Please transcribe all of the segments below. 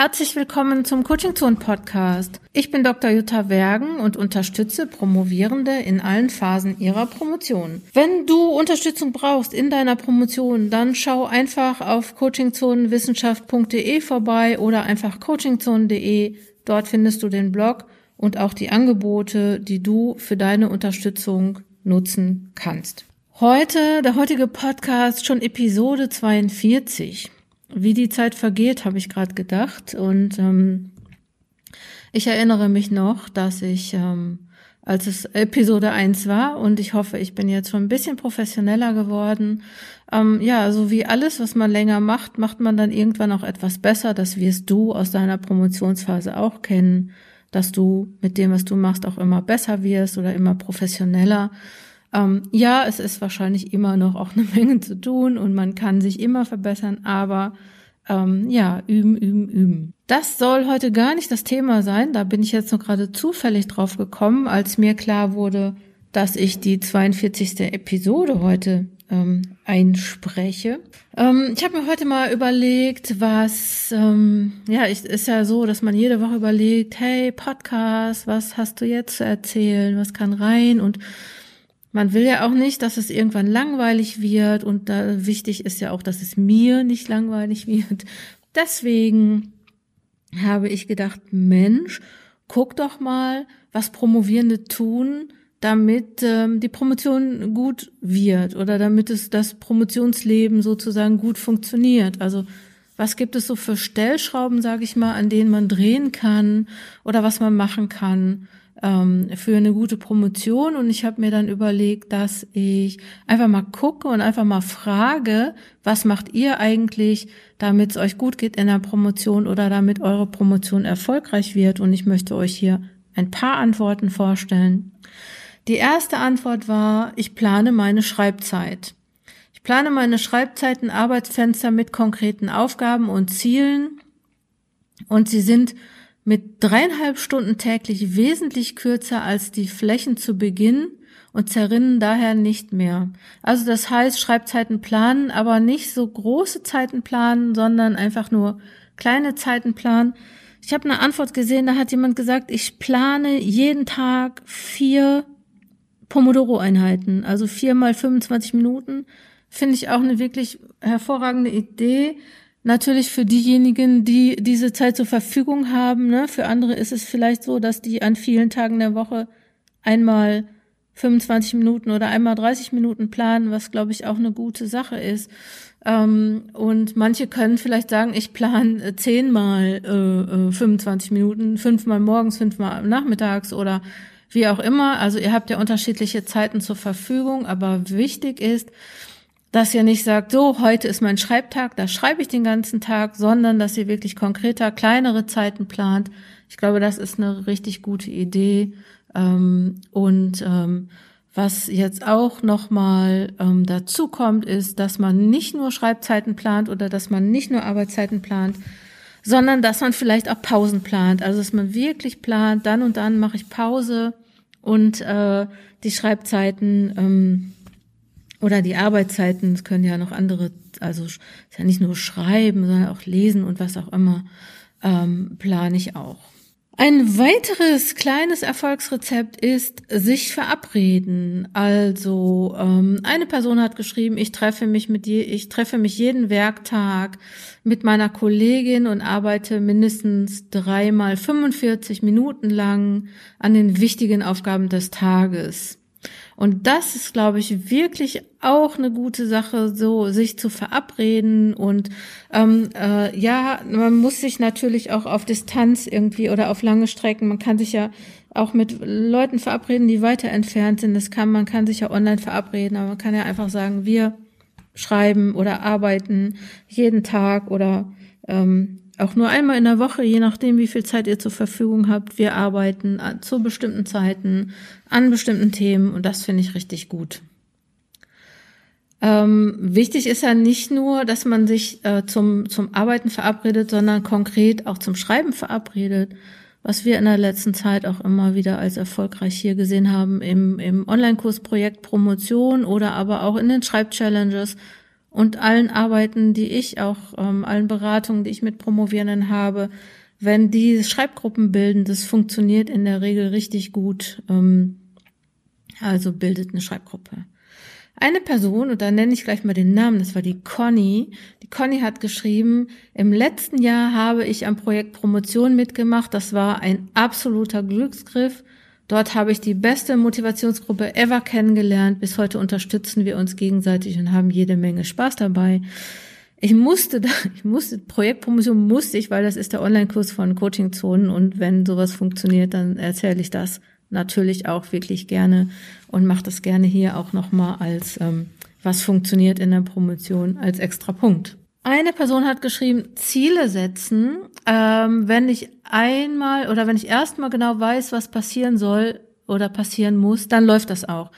Herzlich willkommen zum Coaching Zone Podcast. Ich bin Dr. Jutta Wergen und unterstütze Promovierende in allen Phasen ihrer Promotion. Wenn du Unterstützung brauchst in deiner Promotion, dann schau einfach auf coachingzonenwissenschaft.de vorbei oder einfach coachingzone.de. Dort findest du den Blog und auch die Angebote, die du für deine Unterstützung nutzen kannst. Heute, der heutige Podcast, schon Episode 42 wie die Zeit vergeht, habe ich gerade gedacht. Und ähm, ich erinnere mich noch, dass ich, ähm, als es Episode 1 war, und ich hoffe, ich bin jetzt schon ein bisschen professioneller geworden. Ähm, ja, so wie alles, was man länger macht, macht man dann irgendwann auch etwas besser. Das wirst du aus deiner Promotionsphase auch kennen, dass du mit dem, was du machst, auch immer besser wirst oder immer professioneller. Ähm, ja, es ist wahrscheinlich immer noch auch eine Menge zu tun und man kann sich immer verbessern, aber ähm, ja, üben, üben, üben. Das soll heute gar nicht das Thema sein. Da bin ich jetzt noch gerade zufällig drauf gekommen, als mir klar wurde, dass ich die 42. Episode heute ähm, einspreche. Ähm, ich habe mir heute mal überlegt, was, ähm, ja, ich, ist ja so, dass man jede Woche überlegt, hey, Podcast, was hast du jetzt zu erzählen, was kann rein und man will ja auch nicht, dass es irgendwann langweilig wird und da wichtig ist ja auch, dass es mir nicht langweilig wird. Deswegen habe ich gedacht, Mensch, guck doch mal, was Promovierende tun, damit ähm, die Promotion gut wird oder damit es das Promotionsleben sozusagen gut funktioniert. Also was gibt es so für Stellschrauben, sage ich mal, an denen man drehen kann oder was man machen kann, ähm, für eine gute Promotion und ich habe mir dann überlegt, dass ich einfach mal gucke und einfach mal frage, was macht ihr eigentlich, damit es euch gut geht in der Promotion oder damit eure Promotion erfolgreich wird und ich möchte euch hier ein paar Antworten vorstellen. Die erste Antwort war, ich plane meine Schreibzeit. Ich plane meine Schreibzeiten, Arbeitsfenster mit konkreten Aufgaben und Zielen und sie sind mit dreieinhalb Stunden täglich wesentlich kürzer als die Flächen zu Beginn und zerrinnen daher nicht mehr. Also das heißt, Schreibzeiten planen, aber nicht so große Zeiten planen, sondern einfach nur kleine Zeiten planen. Ich habe eine Antwort gesehen, da hat jemand gesagt, ich plane jeden Tag vier Pomodoro-Einheiten, also vier mal 25 Minuten. Finde ich auch eine wirklich hervorragende Idee. Natürlich für diejenigen, die diese Zeit zur Verfügung haben. Ne? Für andere ist es vielleicht so, dass die an vielen Tagen der Woche einmal 25 Minuten oder einmal 30 Minuten planen, was glaube ich auch eine gute Sache ist. Ähm, und manche können vielleicht sagen, ich plane zehnmal äh, 25 äh, Minuten, fünfmal morgens, fünfmal nachmittags oder wie auch immer. Also ihr habt ja unterschiedliche Zeiten zur Verfügung, aber wichtig ist, dass ihr nicht sagt, so, heute ist mein Schreibtag, da schreibe ich den ganzen Tag, sondern dass ihr wirklich konkreter, kleinere Zeiten plant. Ich glaube, das ist eine richtig gute Idee. Ähm, und ähm, was jetzt auch nochmal ähm, dazu kommt, ist, dass man nicht nur Schreibzeiten plant oder dass man nicht nur Arbeitszeiten plant, sondern dass man vielleicht auch Pausen plant. Also dass man wirklich plant, dann und dann mache ich Pause und äh, die Schreibzeiten oder die Arbeitszeiten, es können ja noch andere, also ist ja nicht nur schreiben, sondern auch lesen und was auch immer, ähm, plane ich auch. Ein weiteres kleines Erfolgsrezept ist sich verabreden. Also ähm, eine Person hat geschrieben, ich treffe mich mit je, ich treffe mich jeden Werktag mit meiner Kollegin und arbeite mindestens dreimal 45 Minuten lang an den wichtigen Aufgaben des Tages. Und das ist, glaube ich, wirklich auch eine gute Sache, so sich zu verabreden. Und ähm, äh, ja, man muss sich natürlich auch auf Distanz irgendwie oder auf lange Strecken, man kann sich ja auch mit Leuten verabreden, die weiter entfernt sind. Das kann, man kann sich ja online verabreden, aber man kann ja einfach sagen, wir schreiben oder arbeiten jeden Tag oder ähm, auch nur einmal in der Woche, je nachdem, wie viel Zeit ihr zur Verfügung habt. Wir arbeiten zu bestimmten Zeiten an bestimmten Themen und das finde ich richtig gut. Ähm, wichtig ist ja nicht nur, dass man sich äh, zum, zum Arbeiten verabredet, sondern konkret auch zum Schreiben verabredet, was wir in der letzten Zeit auch immer wieder als erfolgreich hier gesehen haben im, im Online-Kurs Projekt Promotion oder aber auch in den Schreibchallenges und allen Arbeiten, die ich auch, ähm, allen Beratungen, die ich mit Promovierenden habe, wenn die Schreibgruppen bilden, das funktioniert in der Regel richtig gut. Ähm, also bildet eine Schreibgruppe. Eine Person, und da nenne ich gleich mal den Namen, das war die Conny. Die Conny hat geschrieben, im letzten Jahr habe ich am Projekt Promotion mitgemacht. Das war ein absoluter Glücksgriff. Dort habe ich die beste Motivationsgruppe ever kennengelernt. Bis heute unterstützen wir uns gegenseitig und haben jede Menge Spaß dabei. Ich musste da, ich musste, Projektpromotion musste ich, weil das ist der Online-Kurs von Coaching Zonen und wenn sowas funktioniert, dann erzähle ich das natürlich auch wirklich gerne und mache das gerne hier auch nochmal als ähm, was funktioniert in der Promotion als extra Punkt. Eine Person hat geschrieben, Ziele setzen. Ähm, wenn ich einmal oder wenn ich erstmal genau weiß, was passieren soll oder passieren muss, dann läuft das auch.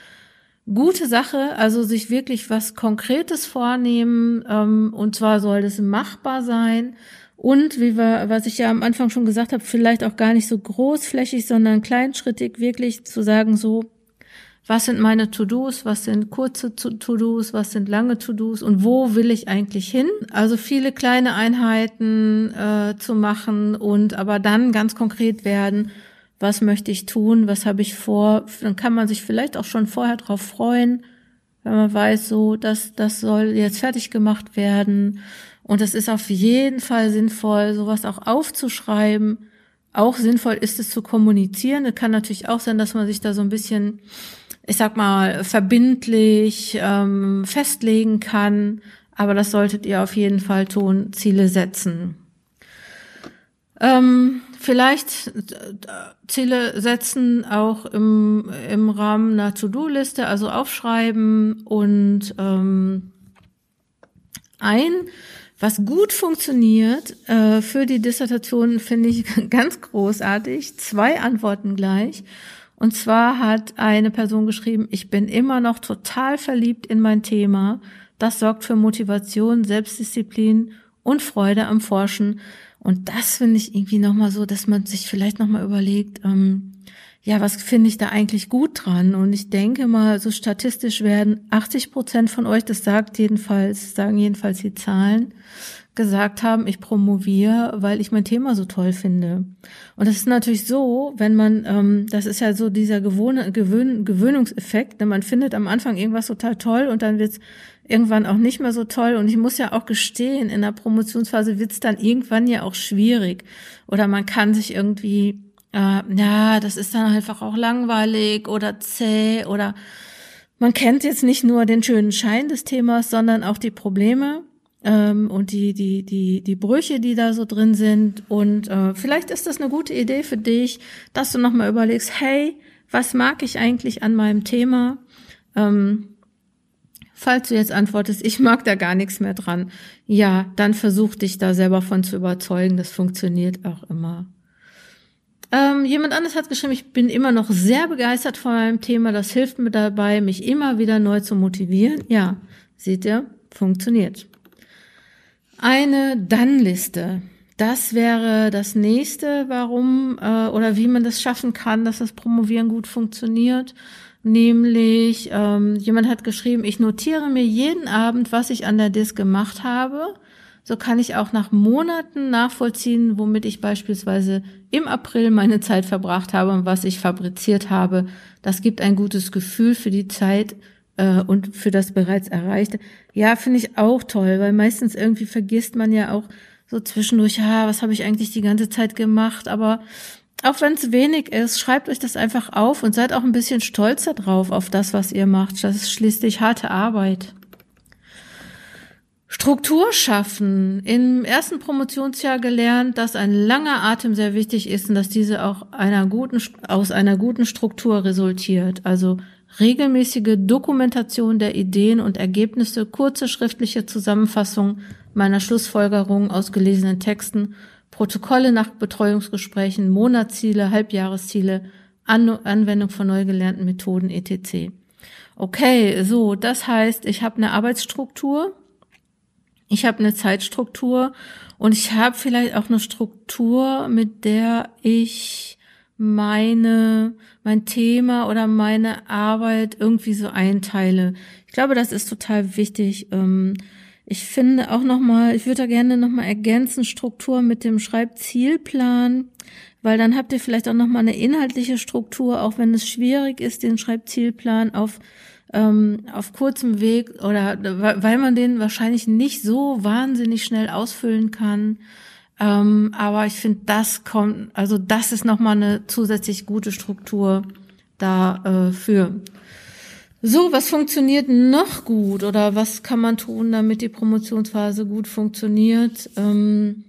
Gute Sache, also sich wirklich was Konkretes vornehmen, ähm, und zwar soll das machbar sein und wie wir, was ich ja am Anfang schon gesagt habe, vielleicht auch gar nicht so großflächig, sondern kleinschrittig wirklich zu sagen, so, was sind meine To-Dos, was sind kurze To-Dos, was sind lange To-Dos und wo will ich eigentlich hin? Also viele kleine Einheiten äh, zu machen und aber dann ganz konkret werden, was möchte ich tun, was habe ich vor, dann kann man sich vielleicht auch schon vorher drauf freuen, wenn man weiß, so, dass das soll jetzt fertig gemacht werden und es ist auf jeden Fall sinnvoll, sowas auch aufzuschreiben. Auch sinnvoll ist es zu kommunizieren. Es kann natürlich auch sein, dass man sich da so ein bisschen, ich sag mal, verbindlich ähm, festlegen kann. Aber das solltet ihr auf jeden Fall tun, Ziele setzen. Ähm, vielleicht äh, Ziele setzen auch im, im Rahmen einer To-Do-Liste, also aufschreiben und ähm, ein was gut funktioniert äh, für die Dissertation, finde ich ganz großartig. Zwei Antworten gleich. Und zwar hat eine Person geschrieben, ich bin immer noch total verliebt in mein Thema. Das sorgt für Motivation, Selbstdisziplin und Freude am Forschen. Und das finde ich irgendwie nochmal so, dass man sich vielleicht nochmal überlegt, ähm, ja, was finde ich da eigentlich gut dran? Und ich denke mal, so statistisch werden 80 Prozent von euch, das sagt jedenfalls, sagen jedenfalls die Zahlen, gesagt haben, ich promoviere, weil ich mein Thema so toll finde. Und das ist natürlich so, wenn man, ähm, das ist ja so dieser Gewohn Gewöhn Gewöhnungseffekt, ne? man findet am Anfang irgendwas total toll und dann wird's irgendwann auch nicht mehr so toll. Und ich muss ja auch gestehen, in der Promotionsphase wird's dann irgendwann ja auch schwierig. Oder man kann sich irgendwie äh, ja, das ist dann einfach auch langweilig oder zäh oder man kennt jetzt nicht nur den schönen Schein des Themas, sondern auch die Probleme ähm, und die, die, die, die Brüche, die da so drin sind. Und äh, vielleicht ist das eine gute Idee für dich, dass du nochmal überlegst, hey, was mag ich eigentlich an meinem Thema? Ähm, falls du jetzt antwortest, ich mag da gar nichts mehr dran, ja, dann versuch dich da selber von zu überzeugen. Das funktioniert auch immer. Ähm, jemand anderes hat geschrieben, ich bin immer noch sehr begeistert von meinem Thema. Das hilft mir dabei, mich immer wieder neu zu motivieren. Ja, seht ihr, funktioniert. Eine Dann-Liste. Das wäre das nächste, warum äh, oder wie man das schaffen kann, dass das Promovieren gut funktioniert. Nämlich, ähm, jemand hat geschrieben, ich notiere mir jeden Abend, was ich an der Disk gemacht habe so kann ich auch nach Monaten nachvollziehen, womit ich beispielsweise im April meine Zeit verbracht habe und was ich fabriziert habe. Das gibt ein gutes Gefühl für die Zeit äh, und für das bereits Erreichte. Ja, finde ich auch toll, weil meistens irgendwie vergisst man ja auch so zwischendurch, ja, was habe ich eigentlich die ganze Zeit gemacht, aber auch wenn es wenig ist, schreibt euch das einfach auf und seid auch ein bisschen stolzer drauf auf das, was ihr macht. Das ist schließlich harte Arbeit. Struktur schaffen. Im ersten Promotionsjahr gelernt, dass ein langer Atem sehr wichtig ist und dass diese auch einer guten, aus einer guten Struktur resultiert. Also regelmäßige Dokumentation der Ideen und Ergebnisse, kurze schriftliche Zusammenfassung meiner Schlussfolgerungen aus gelesenen Texten, Protokolle nach Betreuungsgesprächen, Monatsziele, Halbjahresziele, An Anwendung von neu gelernten Methoden etc. Okay, so, das heißt, ich habe eine Arbeitsstruktur, ich habe eine Zeitstruktur und ich habe vielleicht auch eine Struktur, mit der ich meine, mein Thema oder meine Arbeit irgendwie so einteile. Ich glaube, das ist total wichtig. Ähm, ich finde auch nochmal, ich würde da gerne nochmal ergänzen, Struktur mit dem Schreibzielplan, weil dann habt ihr vielleicht auch nochmal eine inhaltliche Struktur, auch wenn es schwierig ist, den Schreibzielplan auf ähm, auf kurzem Weg oder weil man den wahrscheinlich nicht so wahnsinnig schnell ausfüllen kann. Ähm, aber ich finde, das kommt, also das ist nochmal eine zusätzlich gute Struktur dafür. Äh, so, was funktioniert noch gut oder was kann man tun, damit die Promotionsphase gut funktioniert? Ähm,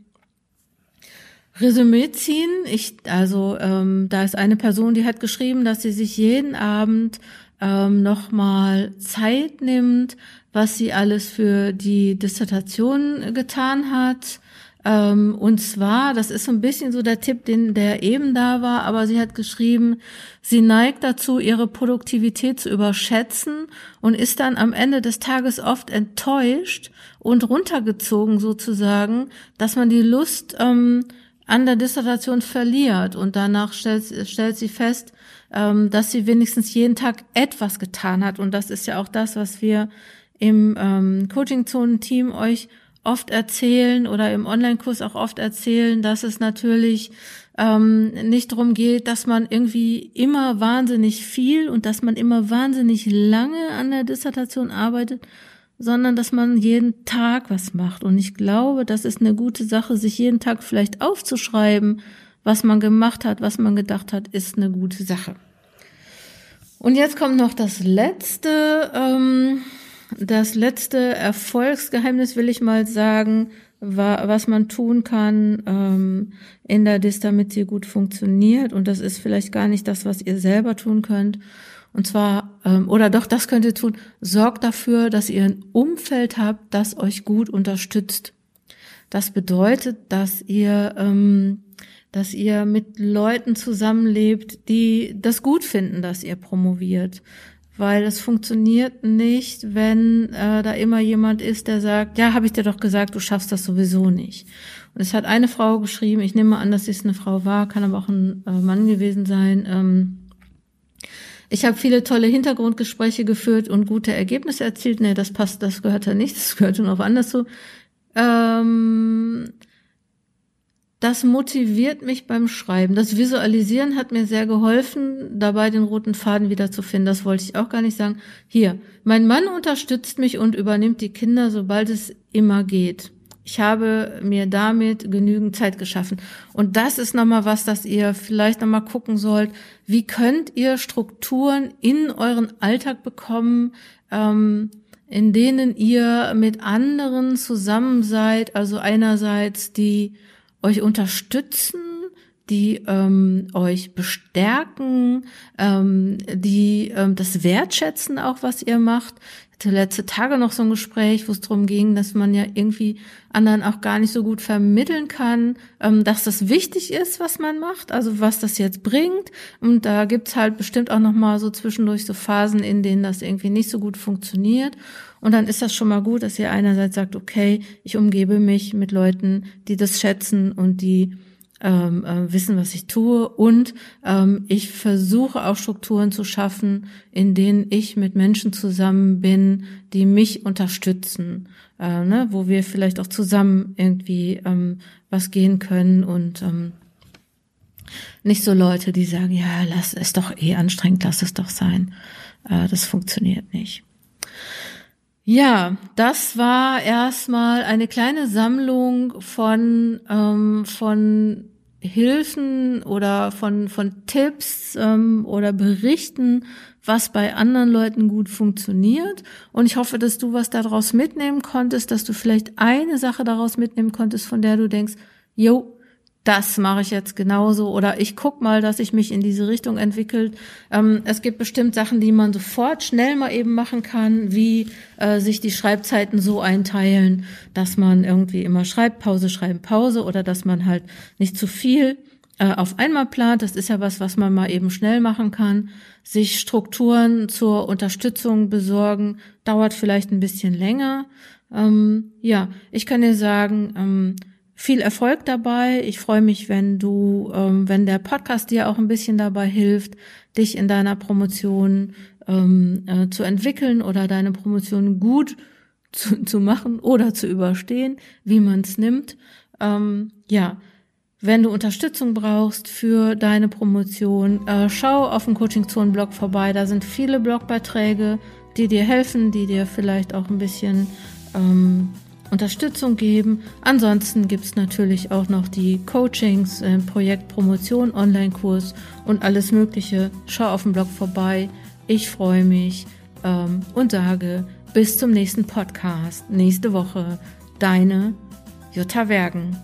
Resümee ziehen. Ich, also ähm, da ist eine Person, die hat geschrieben, dass sie sich jeden Abend ähm, nochmal Zeit nimmt, was sie alles für die Dissertation getan hat. Ähm, und zwar, das ist so ein bisschen so der Tipp, den der eben da war, aber sie hat geschrieben, sie neigt dazu, ihre Produktivität zu überschätzen und ist dann am Ende des Tages oft enttäuscht und runtergezogen sozusagen, dass man die Lust ähm, an der Dissertation verliert. Und danach stellt, stellt sie fest, ähm, dass sie wenigstens jeden Tag etwas getan hat. Und das ist ja auch das, was wir im ähm, Coaching-Zonen-Team euch oft erzählen oder im Online-Kurs auch oft erzählen, dass es natürlich ähm, nicht darum geht, dass man irgendwie immer wahnsinnig viel und dass man immer wahnsinnig lange an der Dissertation arbeitet, sondern dass man jeden Tag was macht. Und ich glaube, das ist eine gute Sache, sich jeden Tag vielleicht aufzuschreiben, was man gemacht hat, was man gedacht hat, ist eine gute Sache. Und jetzt kommt noch das letzte. Ähm, das letzte Erfolgsgeheimnis will ich mal sagen, was man tun kann ähm, in der DIS, damit sie gut funktioniert. Und das ist vielleicht gar nicht das, was ihr selber tun könnt. Und zwar, ähm, oder doch, das könnt ihr tun, sorgt dafür, dass ihr ein Umfeld habt, das euch gut unterstützt. Das bedeutet, dass ihr, ähm, dass ihr mit Leuten zusammenlebt, die das gut finden, dass ihr promoviert weil es funktioniert nicht, wenn äh, da immer jemand ist, der sagt, ja, habe ich dir doch gesagt, du schaffst das sowieso nicht. Und es hat eine Frau geschrieben, ich nehme an, dass es eine Frau war, kann aber auch ein äh, Mann gewesen sein. Ähm, ich habe viele tolle Hintergrundgespräche geführt und gute Ergebnisse erzielt. Nee, das passt, das gehört da nicht, das gehört auf anders zu. Ähm, das motiviert mich beim Schreiben. Das Visualisieren hat mir sehr geholfen, dabei den roten Faden wiederzufinden. Das wollte ich auch gar nicht sagen. Hier, mein Mann unterstützt mich und übernimmt die Kinder, sobald es immer geht. Ich habe mir damit genügend Zeit geschaffen. Und das ist nochmal was, dass ihr vielleicht nochmal gucken sollt. Wie könnt ihr Strukturen in euren Alltag bekommen, ähm, in denen ihr mit anderen zusammen seid? Also einerseits die euch unterstützen, die ähm, euch bestärken, ähm, die ähm, das wertschätzen auch, was ihr macht. Ich hatte letzte Tage noch so ein Gespräch, wo es darum ging, dass man ja irgendwie anderen auch gar nicht so gut vermitteln kann, ähm, dass das wichtig ist, was man macht, also was das jetzt bringt. Und da gibt's halt bestimmt auch noch mal so zwischendurch so Phasen, in denen das irgendwie nicht so gut funktioniert. Und dann ist das schon mal gut, dass ihr einerseits sagt, okay, ich umgebe mich mit Leuten, die das schätzen und die ähm, äh, wissen, was ich tue. Und ähm, ich versuche auch Strukturen zu schaffen, in denen ich mit Menschen zusammen bin, die mich unterstützen, äh, ne? wo wir vielleicht auch zusammen irgendwie ähm, was gehen können und ähm, nicht so Leute, die sagen, ja, lass es doch eh anstrengend, lass es doch sein. Äh, das funktioniert nicht. Ja, das war erstmal eine kleine Sammlung von, ähm, von Hilfen oder von, von Tipps ähm, oder Berichten, was bei anderen Leuten gut funktioniert. Und ich hoffe, dass du was daraus mitnehmen konntest, dass du vielleicht eine Sache daraus mitnehmen konntest, von der du denkst, jo, das mache ich jetzt genauso oder ich guck mal, dass ich mich in diese Richtung entwickelt. Ähm, es gibt bestimmt Sachen, die man sofort schnell mal eben machen kann, wie äh, sich die Schreibzeiten so einteilen, dass man irgendwie immer schreibt, Pause, schreiben, Pause oder dass man halt nicht zu viel äh, auf einmal plant. Das ist ja was, was man mal eben schnell machen kann. Sich Strukturen zur Unterstützung besorgen, dauert vielleicht ein bisschen länger. Ähm, ja, ich kann dir sagen, ähm, viel Erfolg dabei. Ich freue mich, wenn du, ähm, wenn der Podcast dir auch ein bisschen dabei hilft, dich in deiner Promotion ähm, äh, zu entwickeln oder deine Promotion gut zu, zu machen oder zu überstehen, wie man es nimmt. Ähm, ja, wenn du Unterstützung brauchst für deine Promotion, äh, schau auf dem Coaching Zone Blog vorbei. Da sind viele Blogbeiträge, die dir helfen, die dir vielleicht auch ein bisschen ähm, Unterstützung geben. Ansonsten gibt es natürlich auch noch die Coachings, äh, Projekt Promotion, Online-Kurs und alles Mögliche. Schau auf dem Blog vorbei. Ich freue mich ähm, und sage bis zum nächsten Podcast, nächste Woche. Deine Jutta Wergen.